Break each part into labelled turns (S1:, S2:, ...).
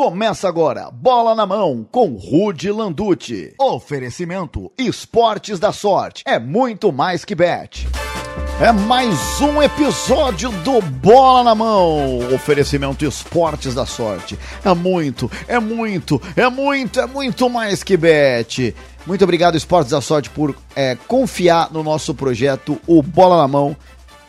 S1: Começa agora, bola na mão com Rude Landucci. Oferecimento Esportes da Sorte. É muito mais que bet. É mais um episódio do Bola na Mão. Oferecimento Esportes da Sorte. É muito, é muito, é muito, é muito mais que bet. Muito obrigado, Esportes da Sorte, por é, confiar no nosso projeto, o Bola na Mão.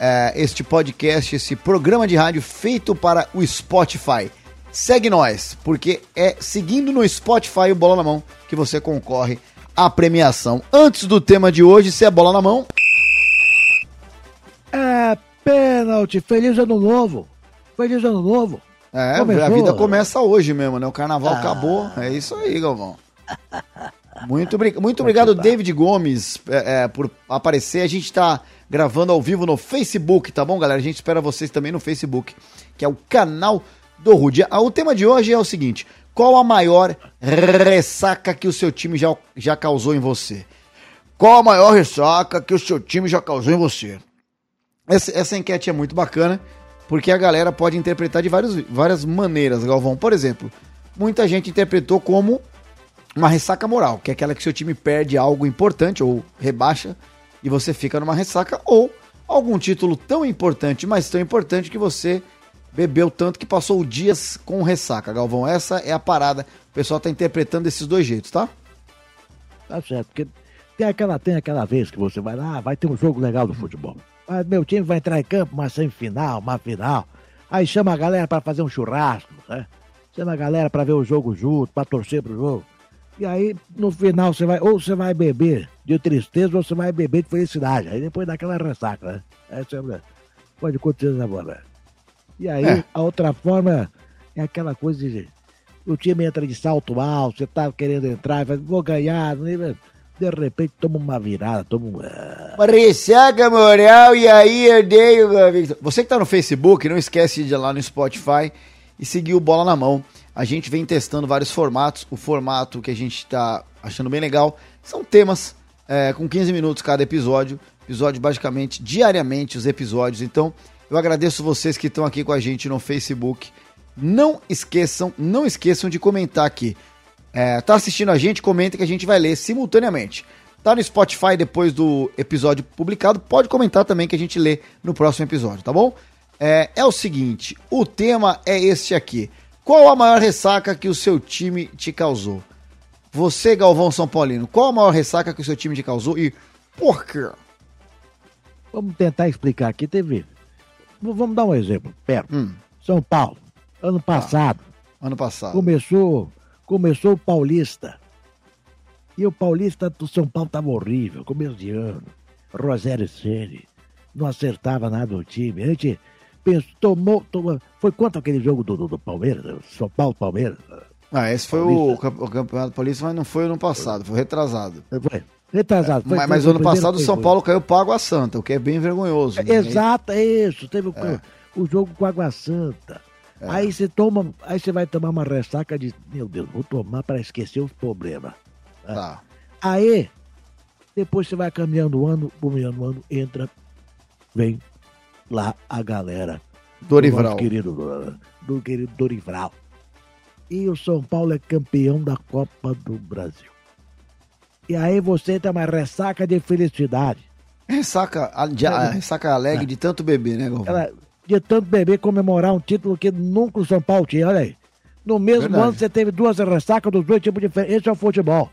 S1: É, este podcast, esse programa de rádio feito para o Spotify. Segue nós, porque é seguindo no Spotify o Bola na Mão que você concorre à premiação. Antes do tema de hoje, se é bola na mão.
S2: É pênalti. Feliz ano novo. Feliz ano novo.
S1: É, Começou. a vida começa hoje mesmo, né? O carnaval ah. acabou. É isso aí, Galvão. Muito, muito obrigado, David Gomes, é, é, por aparecer. A gente está gravando ao vivo no Facebook, tá bom, galera? A gente espera vocês também no Facebook, que é o canal do Rude. Ah, o tema de hoje é o seguinte: qual a maior ressaca que o seu time já, já causou em você? Qual a maior ressaca que o seu time já causou em você? Essa, essa enquete é muito bacana, porque a galera pode interpretar de vários, várias maneiras, Galvão. Por exemplo, muita gente interpretou como uma ressaca moral, que é aquela que seu time perde algo importante ou rebaixa e você fica numa ressaca, ou algum título tão importante, mas tão importante que você bebeu tanto que passou dias com ressaca, Galvão. Essa é a parada. O pessoal tá interpretando desses dois jeitos, tá?
S2: Tá certo, porque tem aquela, tem aquela vez que você vai lá, vai ter um jogo legal do futebol. Mas meu time vai entrar em campo, uma semifinal, uma final. Aí chama a galera para fazer um churrasco, né? Chama a galera para ver o jogo junto, para torcer pro jogo. E aí, no final, você vai, ou você vai beber de tristeza, ou você vai beber de felicidade. Aí depois daquela ressaca, né? Aí você, pode acontecer na bola. E aí, é. a outra forma é aquela coisa de. O time entra de salto alto, você tá querendo entrar, faz, vou ganhar, de repente toma uma virada, toma um.
S1: Uma ressaca moral e aí herdei o Você que tá no Facebook, não esquece de ir lá no Spotify e seguir o Bola na Mão. A gente vem testando vários formatos. O formato que a gente tá achando bem legal são temas é, com 15 minutos cada episódio. Episódio basicamente diariamente os episódios. Então, eu agradeço vocês que estão aqui com a gente no Facebook. Não esqueçam, não esqueçam de comentar aqui. É, tá assistindo a gente? Comenta que a gente vai ler simultaneamente. Tá no Spotify depois do episódio publicado. Pode comentar também que a gente lê no próximo episódio, tá bom? É, é o seguinte: o tema é este aqui. Qual a maior ressaca que o seu time te causou? Você, Galvão São Paulino, qual a maior ressaca que o seu time te causou e por quê?
S2: Vamos tentar explicar aqui, TV. Vamos dar um exemplo, perto. Hum. São Paulo, ano passado.
S1: Ah, ano passado.
S2: Começou, começou o Paulista. E o Paulista do São Paulo estava horrível, começo de ano. Rogério Ceni não acertava nada no time. A gente pensou, tomou, tomou. Foi quanto aquele jogo do, do, do Palmeiras? São Paulo Palmeiras?
S1: Ah, esse foi o, o, Campeonato Paulista, mas não foi ano passado, foi retrasado.
S2: Foi. Retrasado.
S1: Foi, mas, mas ano passado o São Paulo caiu pro Água Santa, o que é bem vergonhoso.
S2: Né? Exato, é isso. Teve é. o, jogo com Água Santa. É. Aí você toma, aí você vai tomar uma ressaca de, meu Deus, vou tomar para esquecer os problemas.
S1: Né? Tá.
S2: Aí, depois você vai caminhando o ano, caminhando o ano, entra, vem lá a galera.
S1: Dorival.
S2: Do querido, do querido Dorival. E o São Paulo é campeão da Copa do Brasil. E aí você tem uma ressaca de felicidade.
S1: Ressaca, de, a, ressaca alegre é. de tanto beber, né,
S2: Ela, De tanto beber, comemorar um título que nunca o São Paulo tinha, olha aí. No mesmo Verdade. ano você teve duas ressacas dos dois tipos diferentes. Esse é o futebol.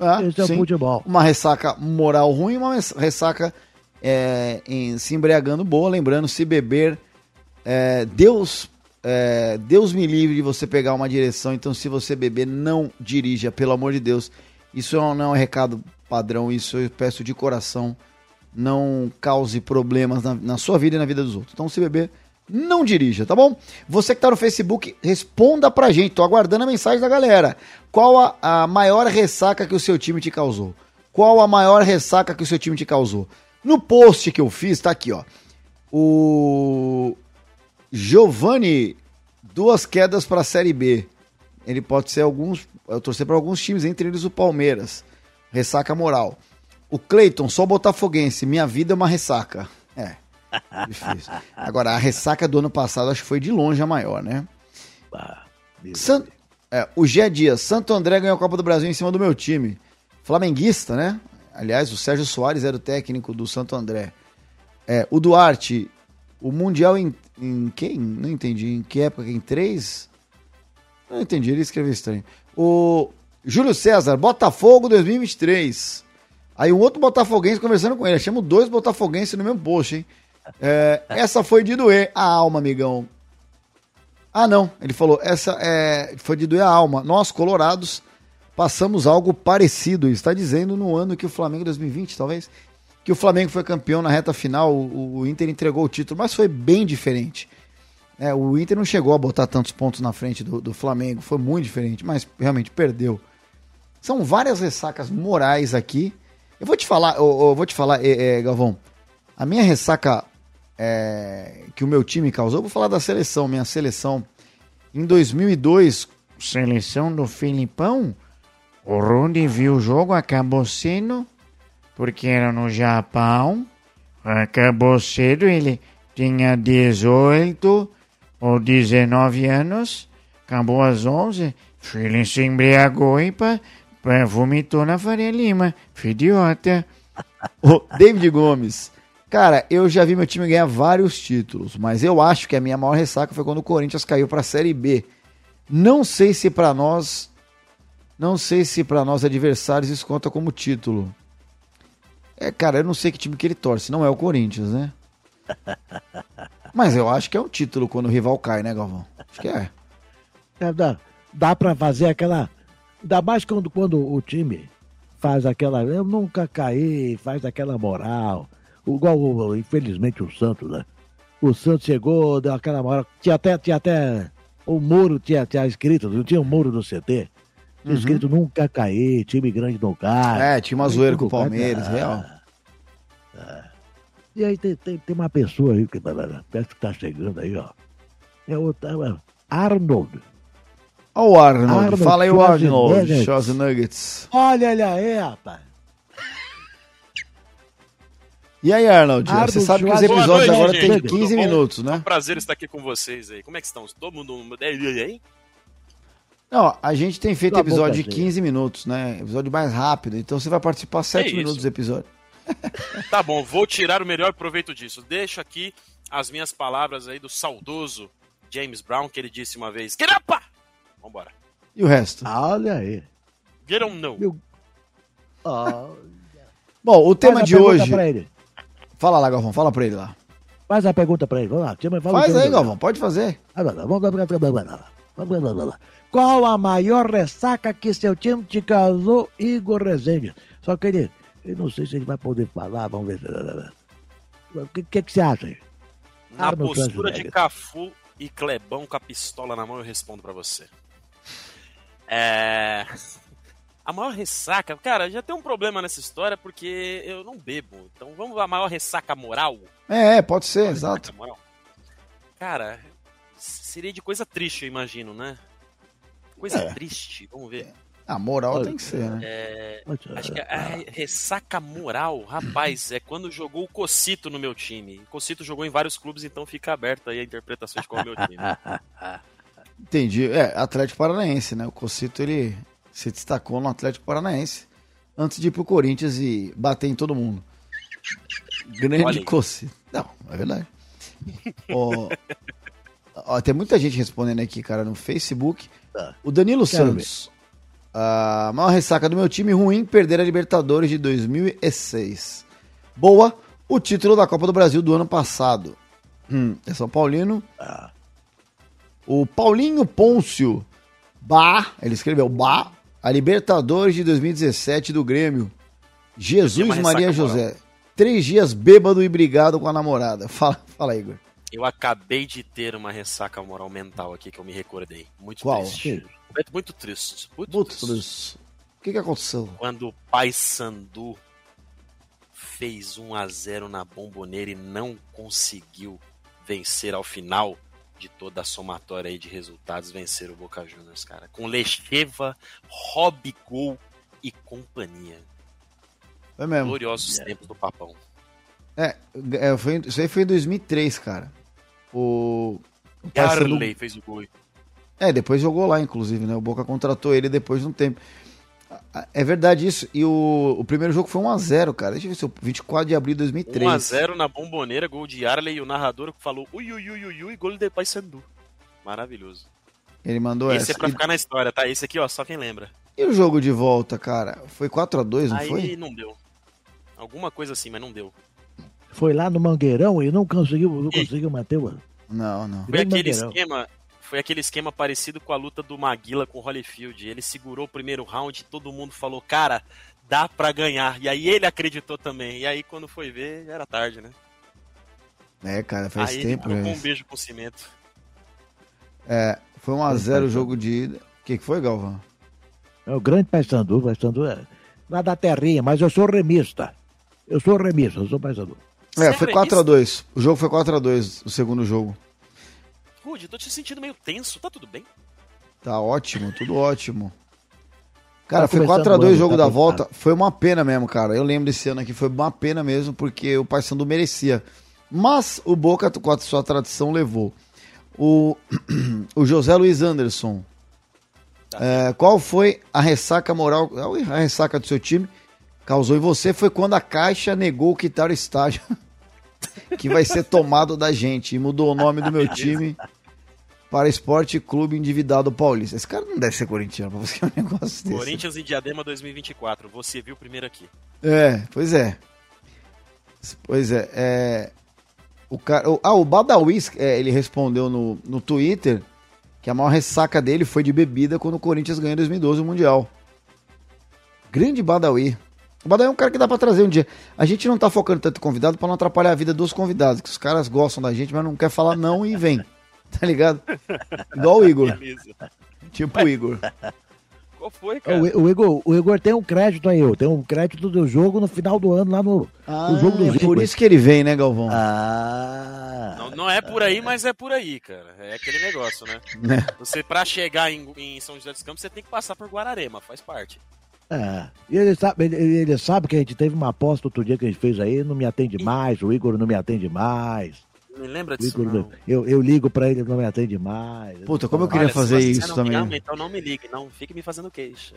S1: Ah, Esse é sim. o futebol. Uma ressaca moral ruim e uma ressaca é, em, se embriagando boa. Lembrando, se beber, é, Deus é, Deus me livre de você pegar uma direção. Então, se você beber, não dirija, pelo amor de Deus. Isso não é um recado padrão, isso eu peço de coração. Não cause problemas na, na sua vida e na vida dos outros. Então, se beber, não dirija, tá bom? Você que tá no Facebook, responda pra gente. Tô aguardando a mensagem da galera. Qual a, a maior ressaca que o seu time te causou? Qual a maior ressaca que o seu time te causou? No post que eu fiz, tá aqui, ó. O Giovanni, duas quedas para a Série B. Ele pode ser alguns eu torcer para alguns times, entre eles o Palmeiras. Ressaca moral. O Cleiton, só botafoguense. Minha vida é uma ressaca. É. Difícil. Agora, a ressaca do ano passado acho que foi de longe a maior, né? San... É, o Gé Dias, Santo André ganhou a Copa do Brasil em cima do meu time. Flamenguista, né? Aliás, o Sérgio Soares era o técnico do Santo André. É, o Duarte, o Mundial em, em quem? Não entendi. Em que época? Em três? Não entendi, ele escreveu estranho. O Júlio César, Botafogo 2023. Aí um outro botafoguense conversando com ele. Achamos dois botafoguenses no mesmo post, hein? É, essa foi de doer a alma, amigão. Ah, não. Ele falou, essa é, foi de doer a alma. Nós, colorados, passamos algo parecido. Está dizendo no ano que o Flamengo 2020, talvez, que o Flamengo foi campeão na reta final, o, o Inter entregou o título, mas foi bem diferente. É, o Inter não chegou a botar tantos pontos na frente do, do Flamengo, foi muito diferente, mas realmente perdeu. São várias ressacas morais aqui. Eu vou te falar, eu, eu vou te falar, é, é, Galvão. A minha ressaca é, que o meu time causou, vou falar da seleção, minha seleção. Em 2002, seleção do Filipão, o Rudy viu o jogo, acabou sendo, porque era no Japão, acabou cedo, ele tinha 18 ou 19 anos, acabou às 11, ele se embriagou e pá, vomitou na Faria Lima, idiota. o David Gomes. Cara, eu já vi meu time ganhar vários títulos, mas eu acho que a minha maior ressaca foi quando o Corinthians caiu para a Série B. Não sei se para nós não sei se para nós adversários isso conta como título. É, cara, eu não sei que time que ele torce. Não é o Corinthians, né? Mas eu acho que é um título quando o rival cai, né, Galvão? Acho que é.
S2: é dá dá para fazer aquela. Ainda mais quando, quando o time faz aquela. Eu nunca caí, faz aquela moral. Igual, infelizmente, o Santos, né? O Santos chegou, deu aquela moral. Tinha até, tinha até. O muro tinha, tinha escrito, não tinha o um muro do CT. Uhum. Escrito nunca cair, time grande não cai.
S1: É, tinha uma zoeira com o Palmeiras, real.
S2: É. E aí tem, tem, tem, uma pessoa aí que parece que tá chegando aí, ó. É o é Arnold.
S1: Olha o Arnold. Arnold. Fala aí o Arnold. Shows Nuggets.
S2: Olha ele aí, rapaz.
S1: E aí, Arnold? Arnold você sabe que os episódios noite, agora têm 15 minutos, né? É
S3: um prazer estar aqui com vocês aí. Como é que estão? Todo mundo aí?
S1: Não, a gente tem feito episódio de 15 minutos, né? Episódio mais rápido. Então você vai participar 7 é minutos do episódio.
S3: Tá bom, vou tirar o melhor proveito disso. Deixo aqui as minhas palavras aí do saudoso James Brown, que ele disse uma vez: Get up! Vambora.
S1: E o resto?
S2: Olha aí.
S3: Get on no. Meu...
S1: Bom, o tema de hoje. Fala lá, Galvão, fala pra ele lá.
S2: Faz a pergunta pra ele. Vamos lá.
S1: Faz aí, Galvão, pode fazer.
S2: Qual a maior ressaca que seu time te causou, Igor Rezende? Só que ele, eu não sei se ele vai poder falar, vamos ver. O que, que, que você acha?
S3: Na postura de Cafu e Clebão com a pistola na mão, eu respondo para você. É... A maior ressaca, cara, já tem um problema nessa história porque eu não bebo. Então vamos a maior ressaca moral?
S1: É, pode ser, exato. Moral.
S3: Cara, seria de coisa triste, eu imagino, né? Coisa é. triste, vamos ver.
S1: A moral tem que ser, né?
S3: É, acho que a ressaca moral, rapaz, é quando jogou o Cocito no meu time. O Cocito jogou em vários clubes, então fica aberta aí a interpretação de qual é o meu time.
S1: Entendi. É, Atlético Paranaense, né? O Cocito, ele se destacou no Atlético Paranaense antes de ir pro Corinthians e bater em todo mundo. Grande Cocito. Não, é verdade. oh, ó, tem muita gente respondendo aqui, cara, no Facebook. Tá. O Danilo Quero Santos. Ver. A maior ressaca do meu time ruim, perder a Libertadores de 2006. Boa, o título da Copa do Brasil do ano passado. Hum, é São Paulino. Ah. O Paulinho Pôncio. Bah, ele escreveu Bah, a Libertadores de 2017 do Grêmio. Jesus Maria José. Três dias bêbado e brigado com a namorada. Fala, fala Igor.
S3: Eu acabei de ter uma ressaca moral mental aqui que eu me recordei. Muito
S1: Qual?
S3: triste. Muito triste.
S1: Muito, muito triste. triste. O que, que aconteceu?
S3: Quando o Pai Sandu fez 1 a 0 na bomboneira e não conseguiu vencer ao final de toda a somatória aí de resultados, vencer o Boca Juniors, cara. Com Lecheva, Gol e companhia.
S1: Foi mesmo.
S3: Gloriosos é. tempos do Papão.
S1: É, é foi, isso aí foi em 2003, cara. O.
S3: o Carley fez o gol.
S1: É, depois jogou lá, inclusive, né? O Boca contratou ele depois de um tempo. É verdade isso. E o, o primeiro jogo foi 1x0, cara. Deixa eu ver se eu, 24 de abril de 2003.
S3: 1x0 na bomboneira, gol de Arley e o narrador falou ui, ui, ui, ui, ui, gol de Paysandu. Maravilhoso.
S1: Ele mandou
S3: Esse
S1: essa.
S3: é pra
S1: E-
S3: ficar na história, tá? Esse aqui, ó, só quem lembra.
S1: E o jogo de volta, cara? Foi 4x2, não
S3: Aí
S1: foi?
S3: não deu. Alguma coisa assim, mas não deu.
S2: Foi lá no Mangueirão e não conseguiu, não conseguiu manter o.
S1: Não, não.
S3: Foi aquele
S2: Mangueirão.
S3: esquema. Foi aquele esquema parecido com a luta do Maguila com o Holyfield. Ele segurou o primeiro round e todo mundo falou, cara, dá pra ganhar. E aí ele acreditou também. E aí quando foi ver, já era tarde, né?
S1: É, cara, faz
S3: aí
S1: tempo.
S3: ele
S1: né?
S3: um beijo com cimento.
S1: É, foi 1x0 o jogo de ida. O que, que foi, Galvão?
S2: É o grande Paysandu, Paysandu é lá da terrinha, mas eu sou remista. Eu sou remista, eu sou Paysandu.
S1: É,
S3: Você
S1: foi
S3: é
S1: 4x2. O jogo foi 4x2, o segundo jogo.
S3: Rude, tô te sentindo meio tenso, tá tudo bem?
S1: Tá ótimo, tudo ótimo. Cara,
S2: Tá
S1: foi
S2: começando
S1: 4x2
S2: o
S1: jogo
S2: tá
S1: da volta. Foi uma pena mesmo, cara. Eu lembro desse ano aqui, foi uma pena mesmo, porque o Paysandu merecia. Mas o Boca, com a sua tradição, levou. O, o José Luiz Anderson.
S3: Tá.
S1: é, qual foi a ressaca moral, a ressaca do seu time? Causou em você foi quando a Caixa negou quitar o estádio que vai ser tomado da gente e mudou o nome do meu time para Esporte Clube Endividado Paulista. Esse cara não deve ser corintiano pra você um negócio desse.
S3: Corinthians em Diadema 2024. Você viu primeiro aqui.
S1: É, pois é. Pois é. é o cara, ah, o Badawi, é, ele respondeu no, no Twitter que a maior ressaca dele foi de bebida quando o Corinthians ganhou em 2012 o Mundial. Grande Badawi. O Badawi é um cara que dá pra trazer um dia. A gente não tá focando tanto em convidado pra não atrapalhar a vida dos convidados, que os caras gostam da gente, mas não quer falar não e vem. Tá ligado? Igual o Igor.
S3: Beleza.
S1: Tipo o Igor.
S3: Qual foi,
S2: O,
S3: cara?
S2: o Igor, o Igor tem um crédito aí, eu tenho um crédito do jogo no final do ano lá no, no jogo do
S1: é por isso que ele vem, né, Galvão?
S2: Ah,
S3: Não, não é por aí, mas é por aí, cara. É aquele negócio, né?
S1: Né?
S3: Você, pra chegar em, em São José dos Campos, você tem que passar por Guararema, faz parte.
S2: é. E ele sabe, ele, ele sabe que a gente teve uma aposta outro dia que a gente fez aí, não me atende mais, o Igor não me atende mais.
S3: Não me lembra
S2: O
S3: disso,
S2: Igor,
S3: não.
S2: eu, eu ligo pra ele, não me atende mais.
S1: Puta, como eu queria
S3: Olha, se
S1: fazer
S3: você
S1: isso
S3: não
S1: também.
S3: Me ama, então não me ligue, não fique me fazendo queixa.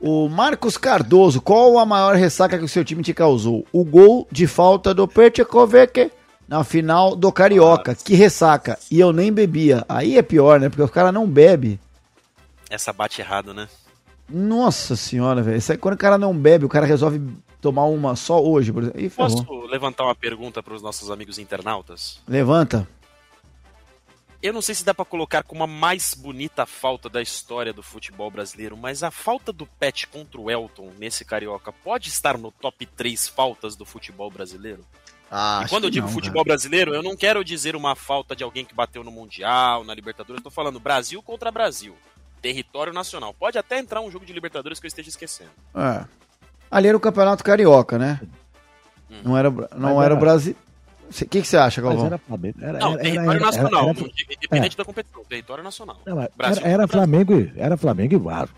S1: O Marcos Cardoso, qual a maior ressaca que o seu time te causou? O gol de falta do Pertikovic na final do Carioca. Que ressaca. E eu nem bebia. Aí é pior, né? Porque o cara não bebe.
S3: Essa bate errado, né?
S1: Nossa senhora, velho. Isso aí, quando o cara não bebe, o cara resolve tomar uma só hoje, por exemplo.
S3: Posso levantar uma pergunta para os nossos amigos internautas?
S1: Levanta.
S3: Eu não sei se dá pra colocar como a mais bonita falta da história do futebol brasileiro, mas a falta do Pet contra o Elton nesse carioca pode estar no top 3 faltas do futebol brasileiro?
S1: Ah,
S3: e quando eu digo futebol brasileiro, eu não quero dizer uma falta de alguém que bateu no Mundial, na Libertadores, eu tô falando Brasil contra Brasil. Território nacional. Pode até entrar um jogo de Libertadores que eu esteja esquecendo.
S1: É. Ali era o Campeonato Carioca, né?
S3: Hum.
S1: Não era, não
S2: Mas
S1: era
S2: era-
S1: o Brasil. O que, que você acha,
S2: Mas
S1: Galvão?
S2: era Flamengo. Era,
S3: Não,
S2: era-
S3: território
S2: era- era-
S3: nacional,
S2: era-
S3: independente da competição, território nacional.
S2: Não, mas
S3: Brasil
S2: era, Flamengo, e- era Flamengo e Vasco.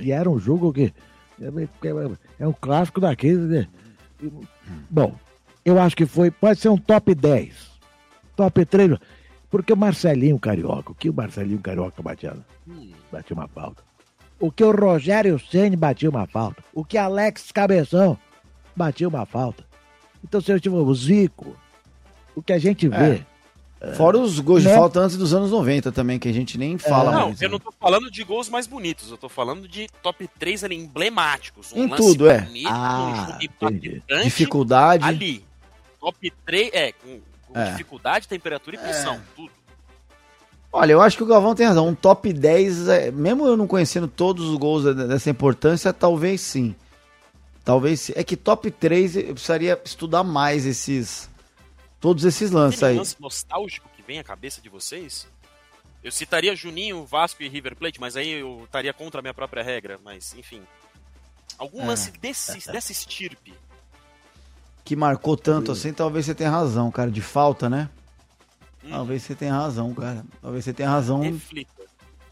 S2: E era um jogo que. É, é um clássico daqueles. Né? Bom, eu acho que foi. Pode ser um top 10. Top 3. Porque o Marcelinho Carioca, o que o Marcelinho Carioca batia?
S3: Hum,
S2: Batia uma falta. O que o Rogério Ceni batia uma falta. O que Alex Cabeção batia uma falta. Então, se eu tiver o Zico, o que a gente vê.
S1: Fora os gols de
S2: Né?
S1: falta antes dos anos 90 também, que a gente nem fala
S3: Não,
S1: mais.
S3: eu
S1: né?
S3: não tô falando de gols mais bonitos, eu tô falando de top 3 ali emblemáticos. Um
S1: Em
S3: lance
S1: tudo, é.
S3: bonito,
S2: Ah,
S3: um
S1: Dificuldade.
S3: ali. Top 3, é, com, com
S1: É.
S3: dificuldade, temperatura e pressão, tudo.
S1: Olha, eu acho que o Galvão tem razão. Um top 10, é, mesmo eu não conhecendo todos os gols de- dessa importância, talvez sim. Talvez sim. É que top 3 eu precisaria estudar mais esses. Todos esses lances
S3: Tem
S1: aí.
S3: lance nostálgico que vem à cabeça de vocês? Eu citaria Juninho, Vasco e River Plate, mas aí eu estaria contra a minha própria regra, mas enfim. Algum
S1: É.
S3: lance desse, dessa estirpe.
S1: Que marcou tanto assim, talvez você tenha razão, cara. De falta, né?
S3: Hum,
S1: Talvez você tenha razão, cara. Talvez você tenha razão.
S3: reflita.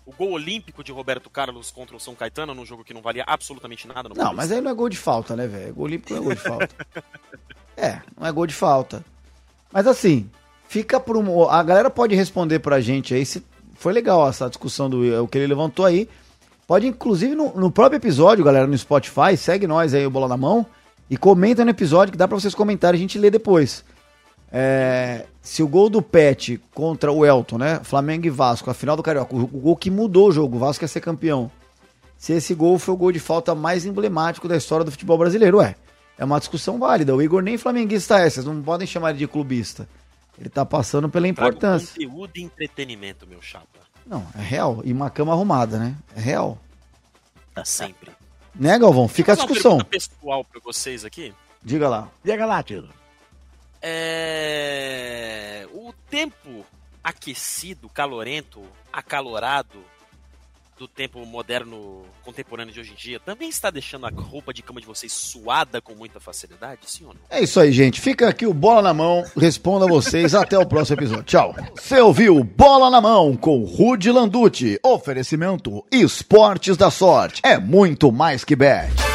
S3: O gol olímpico de Roberto Carlos contra o São Caetano num jogo que não valia absolutamente nada
S1: Não, mas aí não é gol de falta, né, velho? Gol olímpico não é gol de falta. é, não é gol de falta. Mas assim, fica por um. A galera pode responder pra gente aí se foi legal essa discussão do o que ele levantou aí. Pode, inclusive, no, no, próprio episódio, galera, no Spotify, segue nós aí, o Bola na Mão, e comenta no episódio que dá pra vocês comentarem, a gente lê depois. É, se o gol do Pet contra o Elton, né? Flamengo e Vasco, a final do Carioca, o, gol que mudou o jogo, o Vasco ia ser campeão. Se esse gol foi o gol de falta mais emblemático da história do futebol brasileiro, ué. É uma discussão válida. O Igor nem flamenguista é, vocês não podem chamar ele de clubista. Ele tá passando pela importância.
S3: Trago conteúdo e entretenimento, meu chapa.
S1: Não, é real. E uma cama arrumada, né? É real.
S3: Tá sempre.
S1: Né, Galvão? Fica a discussão. Uma
S3: pessoal pra vocês aqui.
S1: Diga lá.
S2: Diga lá, tio.
S3: É... O tempo aquecido, calorento, acalorado, do tempo moderno, contemporâneo de hoje em dia, também está deixando a roupa de cama de vocês suada com muita facilidade, sim ou não?
S1: É isso aí, gente. Fica aqui o Bola na Mão. Responda vocês até o próximo episódio. Tchau. Você ouviu Bola na Mão com Rude Landucci. Oferecimento Esportes da Sorte. É muito mais que bet.